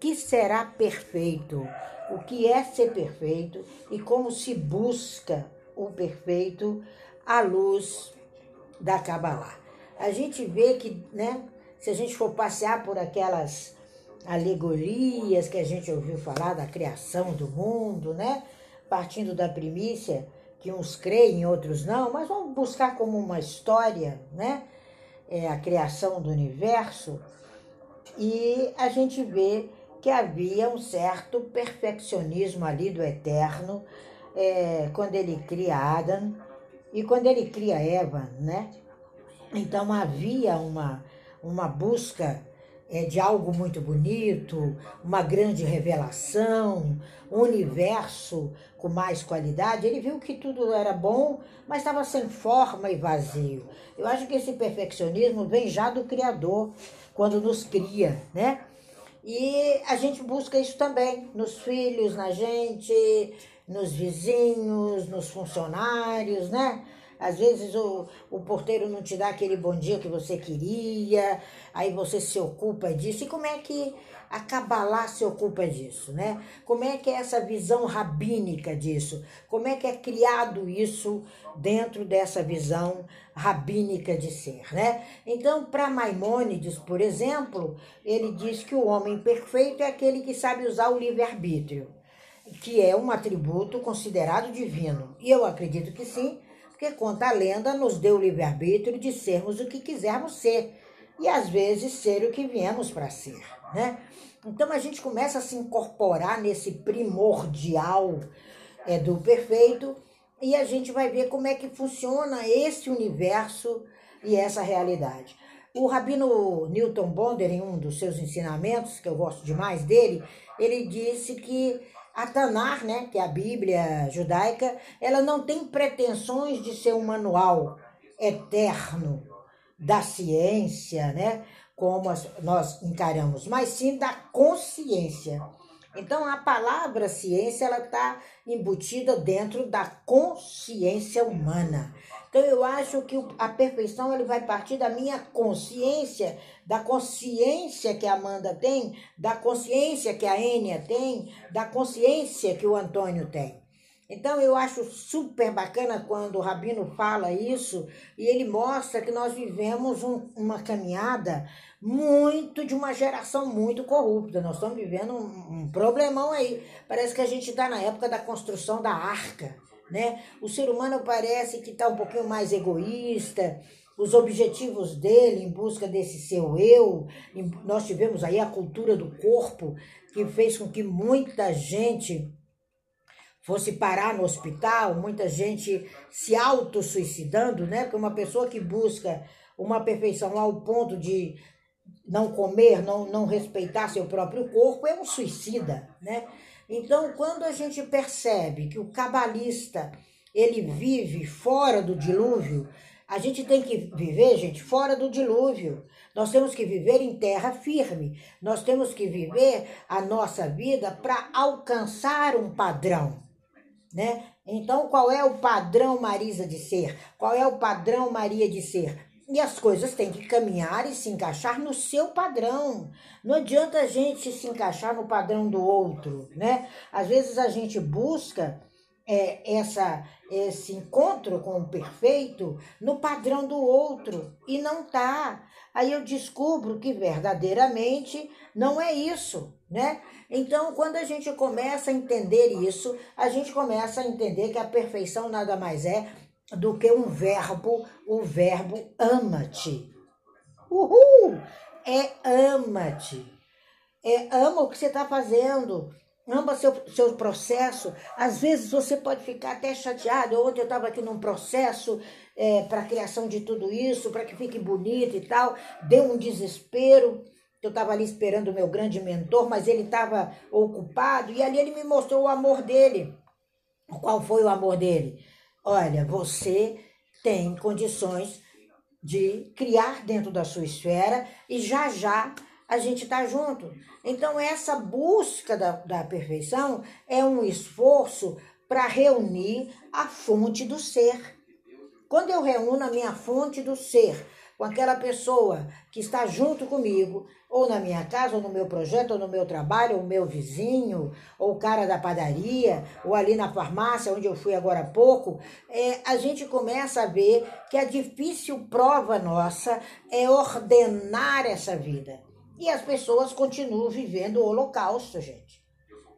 que será perfeito, o que é ser perfeito e como se busca o perfeito à luz da Kabbalah. A gente vê que, né, se a gente for passear por aquelas alegorias que a gente ouviu falar da criação do mundo, né, partindo da primícia, que uns creem, outros não, mas vamos buscar como uma história, né, é, a criação do universo, e a gente vê que havia um certo perfeccionismo ali do eterno é, quando ele cria Adam e quando ele cria Eva, né? Então havia uma, uma busca é, de algo muito bonito, uma grande revelação, um universo com mais qualidade. Ele viu que tudo era bom, mas estava sem forma e vazio. Eu acho que esse perfeccionismo vem já do Criador, quando nos cria, né? E a gente busca isso também nos filhos, na gente, nos vizinhos, nos funcionários, né? Às vezes o, o porteiro não te dá aquele bom dia que você queria, aí você se ocupa disso. E como é que a Kabbalah se ocupa disso, né? Como é que é essa visão rabínica disso? Como é que é criado isso dentro dessa visão rabínica de ser, né? Então, para Maimônides, por exemplo, ele diz que o homem perfeito é aquele que sabe usar o livre-arbítrio, que é um atributo considerado divino. E eu acredito que sim, porque conta a lenda, nos deu o livre-arbítrio de sermos o que quisermos ser e às vezes ser o que viemos para ser, né? Então a gente começa a se incorporar nesse primordial é, do perfeito e a gente vai ver como é que funciona esse universo e essa realidade. O rabino Newton Bonder, em um dos seus ensinamentos, que eu gosto demais dele, ele disse que a Tanar, né, que é a Bíblia judaica, ela não tem pretensões de ser um manual eterno da ciência, né, como nós encaramos, mas sim da consciência. Então a palavra ciência ela está embutida dentro da consciência humana. Então eu acho que a perfeição ele vai partir da minha consciência, da consciência que a Amanda tem, da consciência que a Enia tem, da consciência que o Antônio tem. Então eu acho super bacana quando o Rabino fala isso e ele mostra que nós vivemos um, uma caminhada muito de uma geração muito corrupta. Nós estamos vivendo um, um problemão aí. Parece que a gente está na época da construção da arca né? O ser humano parece que está um pouquinho mais egoísta, os objetivos dele em busca desse seu eu. Nós tivemos aí a cultura do corpo, que fez com que muita gente fosse parar no hospital, muita gente se auto-suicidando, né? Porque uma pessoa que busca uma perfeição ao ponto de não comer, não, não respeitar seu próprio corpo, é um suicida, né? Então, quando a gente percebe que o cabalista ele vive fora do dilúvio, a gente tem que viver, gente, fora do dilúvio. Nós temos que viver em terra firme. Nós temos que viver a nossa vida para alcançar um padrão, né? Então, qual é o padrão Marisa de ser? Qual é o padrão Maria de ser? E as coisas têm que caminhar e se encaixar no seu padrão. Não adianta a gente se encaixar no padrão do outro, né? Às vezes a gente busca é, essa, esse encontro com o perfeito no padrão do outro e não tá. Aí eu descubro que verdadeiramente não é isso, né? Então, quando a gente começa a entender isso, a gente começa a entender que a perfeição nada mais é do que um verbo, o verbo ama-te. Uhul! É ama-te. É ama o que você está fazendo. Ama seu, seu processo. Às vezes você pode ficar até chateado. Ontem eu estava aqui num processo é, para a criação de tudo isso, para que fique bonito e tal. Deu um desespero. Eu estava ali esperando o meu grande mentor, mas ele estava ocupado. E ali ele me mostrou o amor dele. Qual foi o amor dele? Olha, você tem condições de criar dentro da sua esfera e já já a gente está junto. Então, essa busca da, da perfeição é um esforço para reunir a fonte do ser. Quando eu reúno a minha fonte do ser com aquela pessoa que está junto comigo, ou na minha casa, ou no meu projeto, ou no meu trabalho, ou meu vizinho, ou o cara da padaria, ou ali na farmácia, onde eu fui agora há pouco, é, a gente começa a ver que a difícil prova nossa é ordenar essa vida. E as pessoas continuam vivendo o holocausto, gente.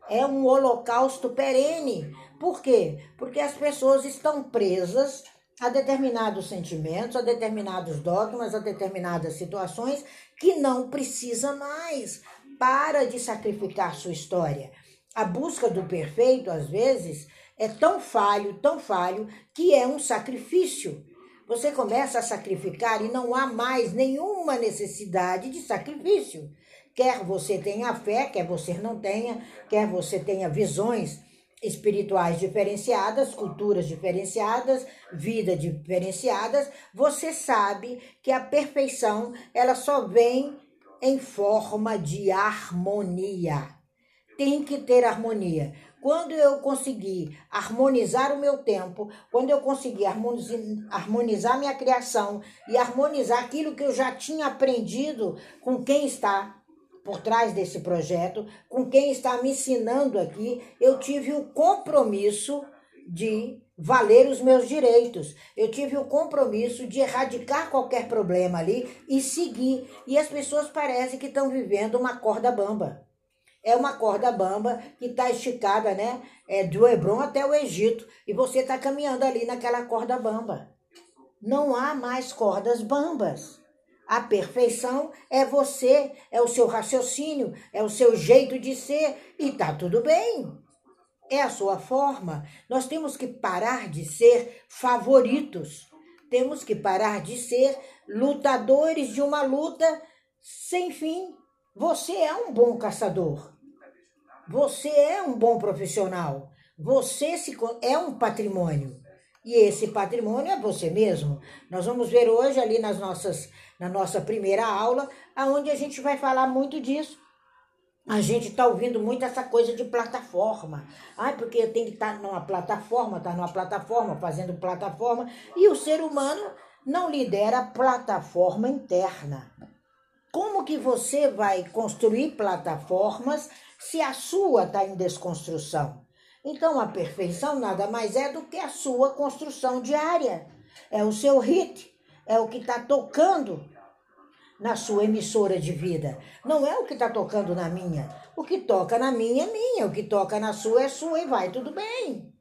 É um holocausto perene. Por quê? Porque as pessoas estão presas a determinados sentimentos, a determinados dogmas, a determinadas situações que não precisa mais. Para de sacrificar sua história. A busca do perfeito, às vezes, é tão falho, tão falho, que é um sacrifício. Você começa a sacrificar e não há mais nenhuma necessidade de sacrifício. Quer você tenha fé, quer você não tenha, quer você tenha visões espirituais diferenciadas, culturas diferenciadas, vida diferenciadas, você sabe que a perfeição ela só vem em forma de harmonia. Tem que ter harmonia. Quando eu conseguir harmonizar o meu tempo, quando eu conseguir harmonizar minha criação e harmonizar aquilo que eu já tinha aprendido com quem está por trás desse projeto, com quem está me ensinando aqui, eu tive o compromisso de valer os meus direitos. Eu tive o compromisso de erradicar qualquer problema ali e seguir. E as pessoas parecem que estão vivendo uma corda bamba é uma corda bamba que está esticada, né? É, do Hebron até o Egito. E você está caminhando ali naquela corda bamba. Não há mais cordas bambas. A perfeição é você, é o seu raciocínio, é o seu jeito de ser e tá tudo bem. É a sua forma. Nós temos que parar de ser favoritos. Temos que parar de ser lutadores de uma luta sem fim. Você é um bom caçador. Você é um bom profissional. Você é um patrimônio. E esse patrimônio é você mesmo. Nós vamos ver hoje ali nas nossas, na nossa primeira aula, aonde a gente vai falar muito disso. A gente está ouvindo muito essa coisa de plataforma. Ai, porque tem que estar tá numa plataforma, tá numa plataforma, fazendo plataforma. E o ser humano não lidera plataforma interna. Como que você vai construir plataformas se a sua está em desconstrução. Então, a perfeição nada mais é do que a sua construção diária. É o seu hit, é o que está tocando na sua emissora de vida. Não é o que está tocando na minha. O que toca na minha é minha, o que toca na sua é sua e vai tudo bem.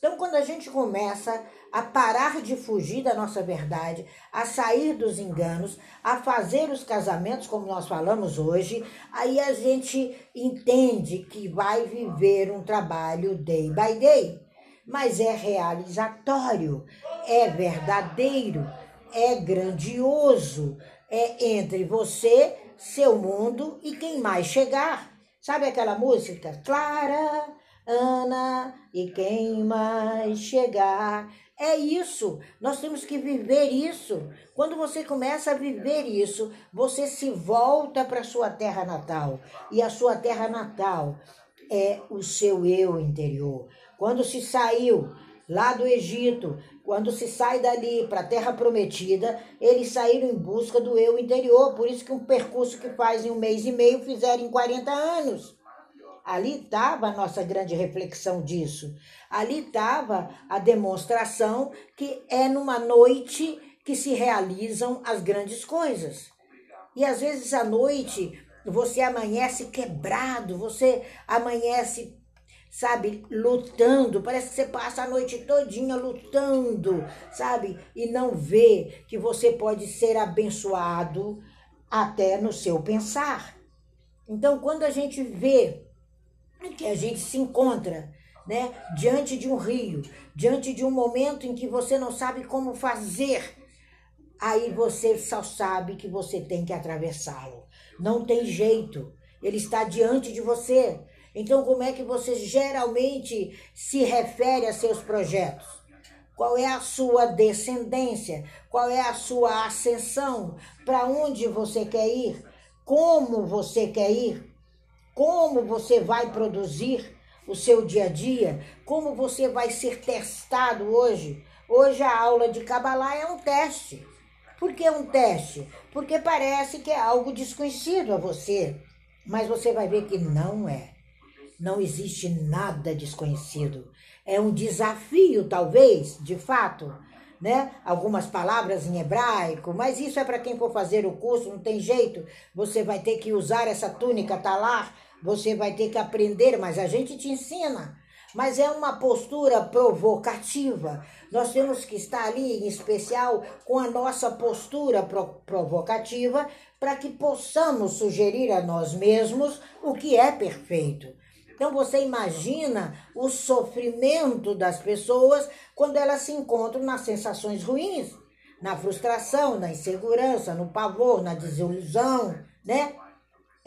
Então, quando a gente começa a parar de fugir da nossa verdade, a sair dos enganos, a fazer os casamentos como nós falamos hoje, aí a gente entende que vai viver um trabalho day by day. Mas é realizatório, é verdadeiro, é grandioso, é entre você, seu mundo e quem mais chegar. Sabe aquela música? Clara, Ana e quem mais chegar. É isso, nós temos que viver isso. Quando você começa a viver isso, você se volta para sua terra natal. E a sua terra natal é o seu eu interior. Quando se saiu lá do Egito, quando se sai dali para a terra prometida, eles saíram em busca do eu interior. Por isso que um percurso que faz em um mês e meio fizeram em 40 anos. Ali estava a nossa grande reflexão disso. Ali estava a demonstração que é numa noite que se realizam as grandes coisas. E às vezes à noite você amanhece quebrado, você amanhece, sabe, lutando. Parece que você passa a noite todinha lutando, sabe? E não vê que você pode ser abençoado até no seu pensar. Então, quando a gente vê que a gente se encontra, né, diante de um rio, diante de um momento em que você não sabe como fazer, aí você só sabe que você tem que atravessá-lo. Não tem jeito. Ele está diante de você. Então, como é que você geralmente se refere a seus projetos? Qual é a sua descendência? Qual é a sua ascensão? Para onde você quer ir? Como você quer ir? Como você vai produzir o seu dia a dia, como você vai ser testado hoje. Hoje a aula de Kabbalah é um teste. Por que um teste? Porque parece que é algo desconhecido a você, mas você vai ver que não é. Não existe nada desconhecido. É um desafio, talvez, de fato, né? Algumas palavras em hebraico, mas isso é para quem for fazer o curso, não tem jeito. Você vai ter que usar essa túnica talar, você vai ter que aprender, mas a gente te ensina mas é uma postura provocativa. Nós temos que estar ali, em especial, com a nossa postura pro provocativa, para que possamos sugerir a nós mesmos o que é perfeito. Então você imagina o sofrimento das pessoas quando elas se encontram nas sensações ruins, na frustração, na insegurança, no pavor, na desilusão, né?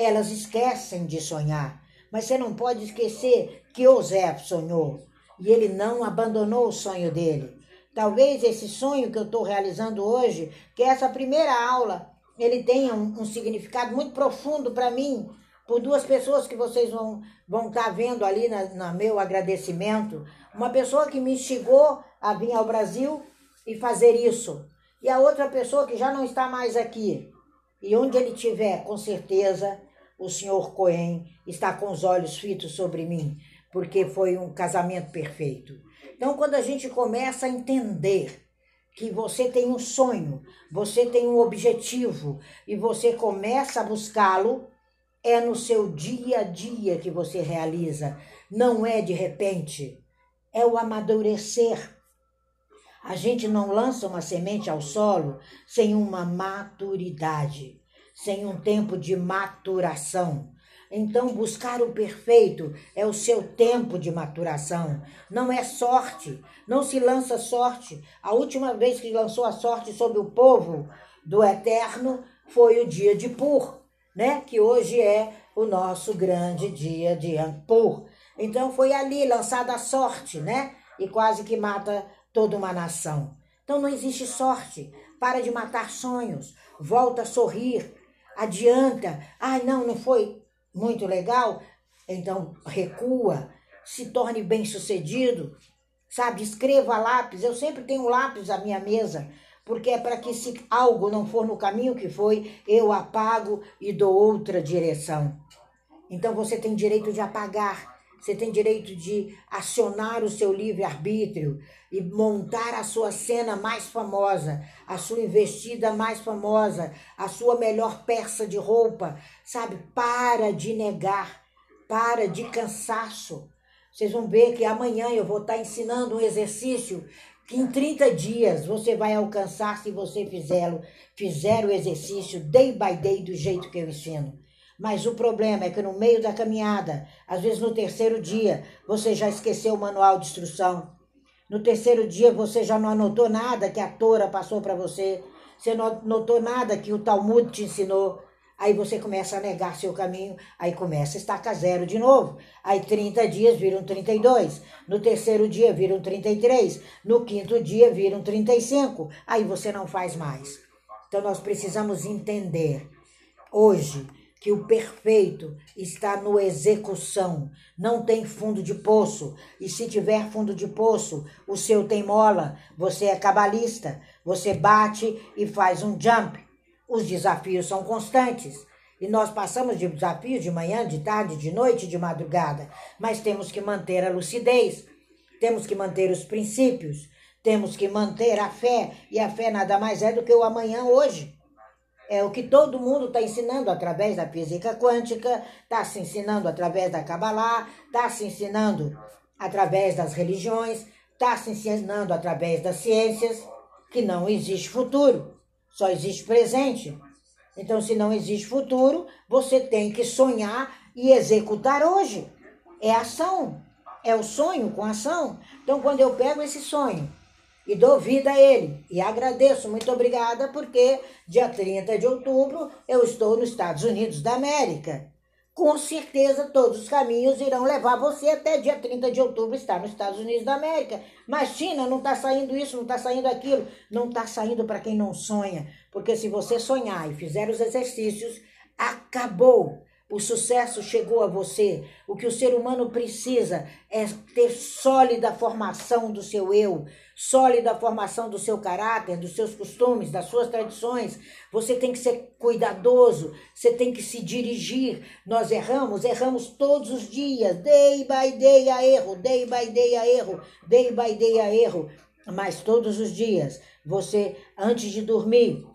Elas esquecem de sonhar. Mas você não pode esquecer que José sonhou e ele não abandonou o sonho dele. Talvez esse sonho que eu estou realizando hoje, que é essa primeira aula, ele tenha um, um significado muito profundo para mim, por duas pessoas que vocês vão vão estar tá vendo ali na meu agradecimento. Uma pessoa que me instigou a vir ao Brasil e fazer isso. E a outra pessoa que já não está mais aqui. E onde ele estiver, com certeza, o senhor Cohen está com os olhos fitos sobre mim, porque foi um casamento perfeito. Então, quando a gente começa a entender que você tem um sonho, você tem um objetivo e você começa a buscá-lo, é no seu dia a dia que você realiza, não é de repente, é o amadurecer. A gente não lança uma semente ao solo sem uma maturidade sem um tempo de maturação. Então, buscar o perfeito é o seu tempo de maturação. Não é sorte. Não se lança sorte. A última vez que lançou a sorte sobre o povo do Eterno foi o dia de Pur, né? Que hoje é o nosso grande dia de Ampur. Então, foi ali lançada a sorte, né? E quase que mata toda uma nação. Então, não existe sorte. Para de matar sonhos. Volta a sorrir adianta. Ai, não, não foi muito legal. Então recua, se torne bem sucedido, sabe? Escreva lápis. Eu sempre tenho lápis à minha mesa, porque é para que se algo não for no caminho que foi, eu apago e dou outra direção. Então você tem direito de apagar você tem direito de acionar o seu livre-arbítrio e montar a sua cena mais famosa, a sua investida mais famosa, a sua melhor peça de roupa. Sabe? Para de negar, para de cansaço. Vocês vão ver que amanhã eu vou estar ensinando um exercício que em 30 dias você vai alcançar se você fizer, fizer o exercício day by day do jeito que eu ensino. Mas o problema é que no meio da caminhada, às vezes no terceiro dia, você já esqueceu o manual de instrução. No terceiro dia, você já não anotou nada que a Tora passou para você. Você não anotou nada que o Talmud te ensinou. Aí você começa a negar seu caminho, aí começa a estacar zero de novo. Aí 30 dias viram 32, no terceiro dia viram 33, no quinto dia viram 35. Aí você não faz mais. Então nós precisamos entender hoje que o perfeito está no execução, não tem fundo de poço. E se tiver fundo de poço, o seu tem mola. Você é cabalista, você bate e faz um jump. Os desafios são constantes. E nós passamos de desafios de manhã, de tarde, de noite, de madrugada. Mas temos que manter a lucidez, temos que manter os princípios, temos que manter a fé. E a fé nada mais é do que o amanhã hoje. É o que todo mundo está ensinando através da física quântica, está se ensinando através da Kabbalah, está se ensinando através das religiões, está se ensinando através das ciências, que não existe futuro, só existe presente. Então, se não existe futuro, você tem que sonhar e executar hoje. É ação, é o sonho com ação. Então, quando eu pego esse sonho e dou vida a ele. E agradeço, muito obrigada, porque dia 30 de outubro eu estou nos Estados Unidos da América. Com certeza todos os caminhos irão levar você até dia 30 de outubro estar nos Estados Unidos da América. Mas China, não está saindo isso, não está saindo aquilo. Não está saindo para quem não sonha. Porque se você sonhar e fizer os exercícios, acabou. O sucesso chegou a você. O que o ser humano precisa é ter sólida formação do seu eu, sólida formação do seu caráter, dos seus costumes, das suas tradições. Você tem que ser cuidadoso, você tem que se dirigir. Nós erramos, erramos todos os dias, day by day a erro, day by day a erro, day by day a erro. Mas todos os dias, você, antes de dormir,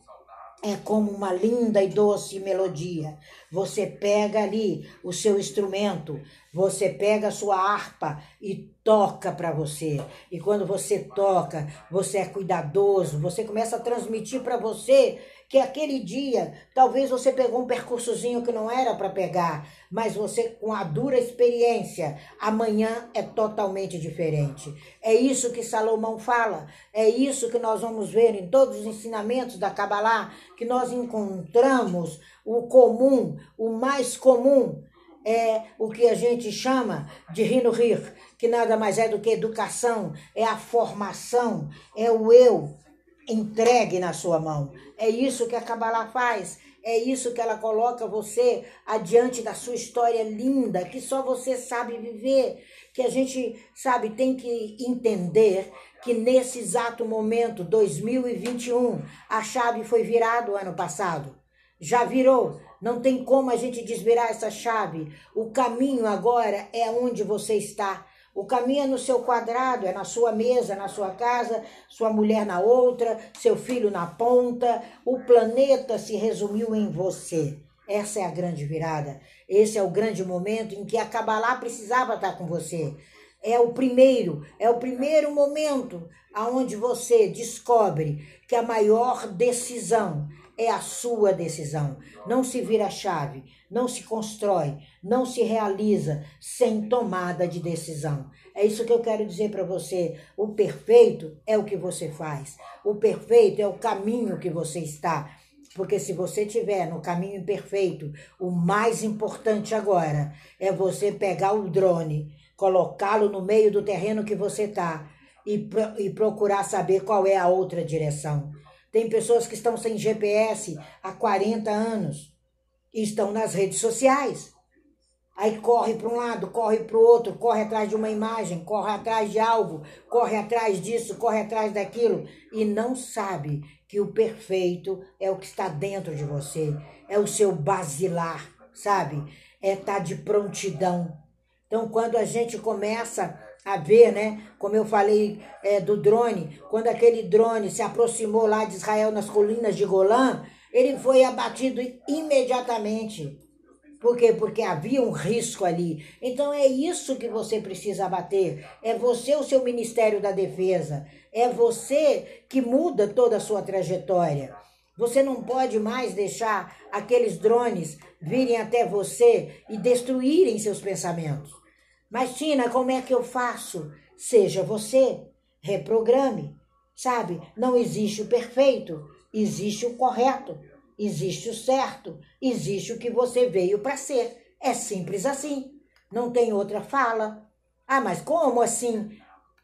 é como uma linda e doce melodia. Você pega ali o seu instrumento, você pega a sua harpa e toca para você. E quando você toca, você é cuidadoso, você começa a transmitir para você que aquele dia talvez você pegou um percursozinho que não era para pegar, mas você com a dura experiência, amanhã é totalmente diferente. É isso que Salomão fala, é isso que nós vamos ver em todos os ensinamentos da Kabbalah, que nós encontramos o comum, o mais comum é o que a gente chama de Rino Rir, que nada mais é do que educação, é a formação, é o eu, entregue na sua mão. É isso que a Kabbalah faz. É isso que ela coloca você adiante da sua história linda, que só você sabe viver. Que a gente, sabe, tem que entender que nesse exato momento, 2021, a chave foi virada o ano passado. Já virou. Não tem como a gente desvirar essa chave. O caminho agora é onde você está. O caminho é no seu quadrado, é na sua mesa, na sua casa, sua mulher na outra, seu filho na ponta. O planeta se resumiu em você. Essa é a grande virada. Esse é o grande momento em que a Kabbalah precisava estar com você. É o primeiro, é o primeiro momento aonde você descobre que a maior decisão é a sua decisão. Não se vira chave, não se constrói, não se realiza sem tomada de decisão. É isso que eu quero dizer para você. O perfeito é o que você faz. O perfeito é o caminho que você está. Porque se você estiver no caminho imperfeito, o mais importante agora é você pegar o drone, colocá-lo no meio do terreno que você está e, e procurar saber qual é a outra direção. Tem pessoas que estão sem GPS há 40 anos e estão nas redes sociais. Aí corre para um lado, corre para o outro, corre atrás de uma imagem, corre atrás de algo, corre atrás disso, corre atrás daquilo e não sabe que o perfeito é o que está dentro de você, é o seu basilar, sabe? É estar tá de prontidão. Então, quando a gente começa a ver, né? Como eu falei é, do drone, quando aquele drone se aproximou lá de Israel nas colinas de Golã, ele foi abatido imediatamente. Por quê? Porque havia um risco ali. Então é isso que você precisa abater. É você o seu Ministério da Defesa. É você que muda toda a sua trajetória. Você não pode mais deixar aqueles drones virem até você e destruírem seus pensamentos. Mas, Tina, como é que eu faço? Seja você, reprograme. Sabe? Não existe o perfeito, existe o correto, existe o certo, existe o que você veio para ser. É simples assim. Não tem outra fala. Ah, mas como assim?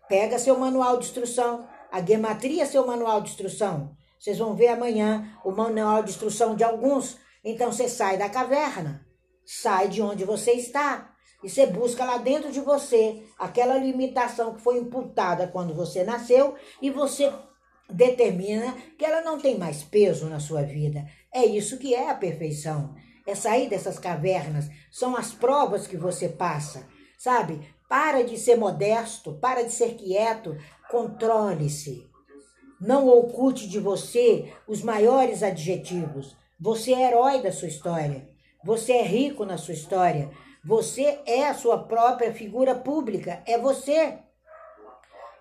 Pega seu manual de instrução, a gematria seu manual de instrução. Vocês vão ver amanhã o manual de instrução de alguns. Então você sai da caverna, sai de onde você está e você busca lá dentro de você aquela limitação que foi imputada quando você nasceu e você determina que ela não tem mais peso na sua vida. É isso que é a perfeição. É sair dessas cavernas. São as provas que você passa. Sabe? Para de ser modesto, para de ser quieto, controle-se. Não oculte de você os maiores adjetivos. Você é herói da sua história. Você é rico na sua história. Você é a sua própria figura pública, é você.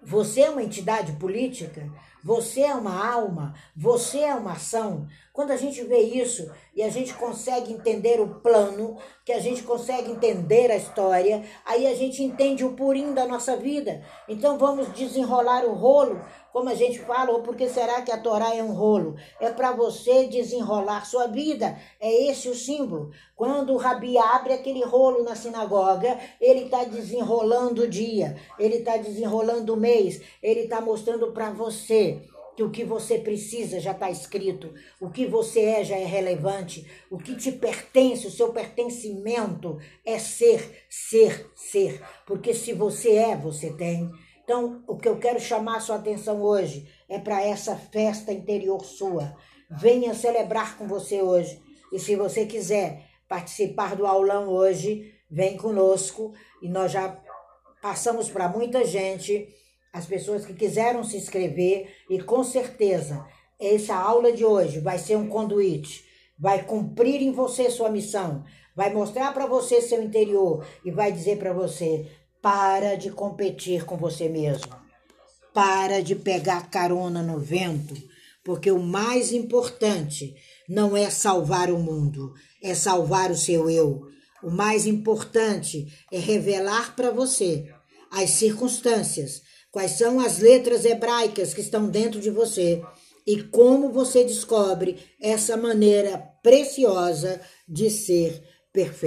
Você é uma entidade política, você é uma alma, você é uma ação. Quando a gente vê isso e a gente consegue entender o plano, que a gente consegue entender a história, aí a gente entende o purinho da nossa vida. Então vamos desenrolar o rolo como a gente fala, ou porque será que a Torá é um rolo? É para você desenrolar sua vida. É esse o símbolo. Quando o rabi abre aquele rolo na sinagoga, ele está desenrolando o dia, ele está desenrolando o mês, ele está mostrando para você que o que você precisa já está escrito, o que você é já é relevante, o que te pertence, o seu pertencimento é ser, ser, ser. Porque se você é, você tem. Então, o que eu quero chamar sua atenção hoje é para essa festa interior sua. Venha celebrar com você hoje. E se você quiser participar do aulão hoje, vem conosco e nós já passamos para muita gente as pessoas que quiseram se inscrever e com certeza essa aula de hoje vai ser um conduíte, vai cumprir em você sua missão, vai mostrar para você seu interior e vai dizer para você: para de competir com você mesmo, para de pegar carona no vento, porque o mais importante não é salvar o mundo, é salvar o seu eu. O mais importante é revelar para você as circunstâncias quais são as letras hebraicas que estão dentro de você e como você descobre essa maneira preciosa de ser perfeito.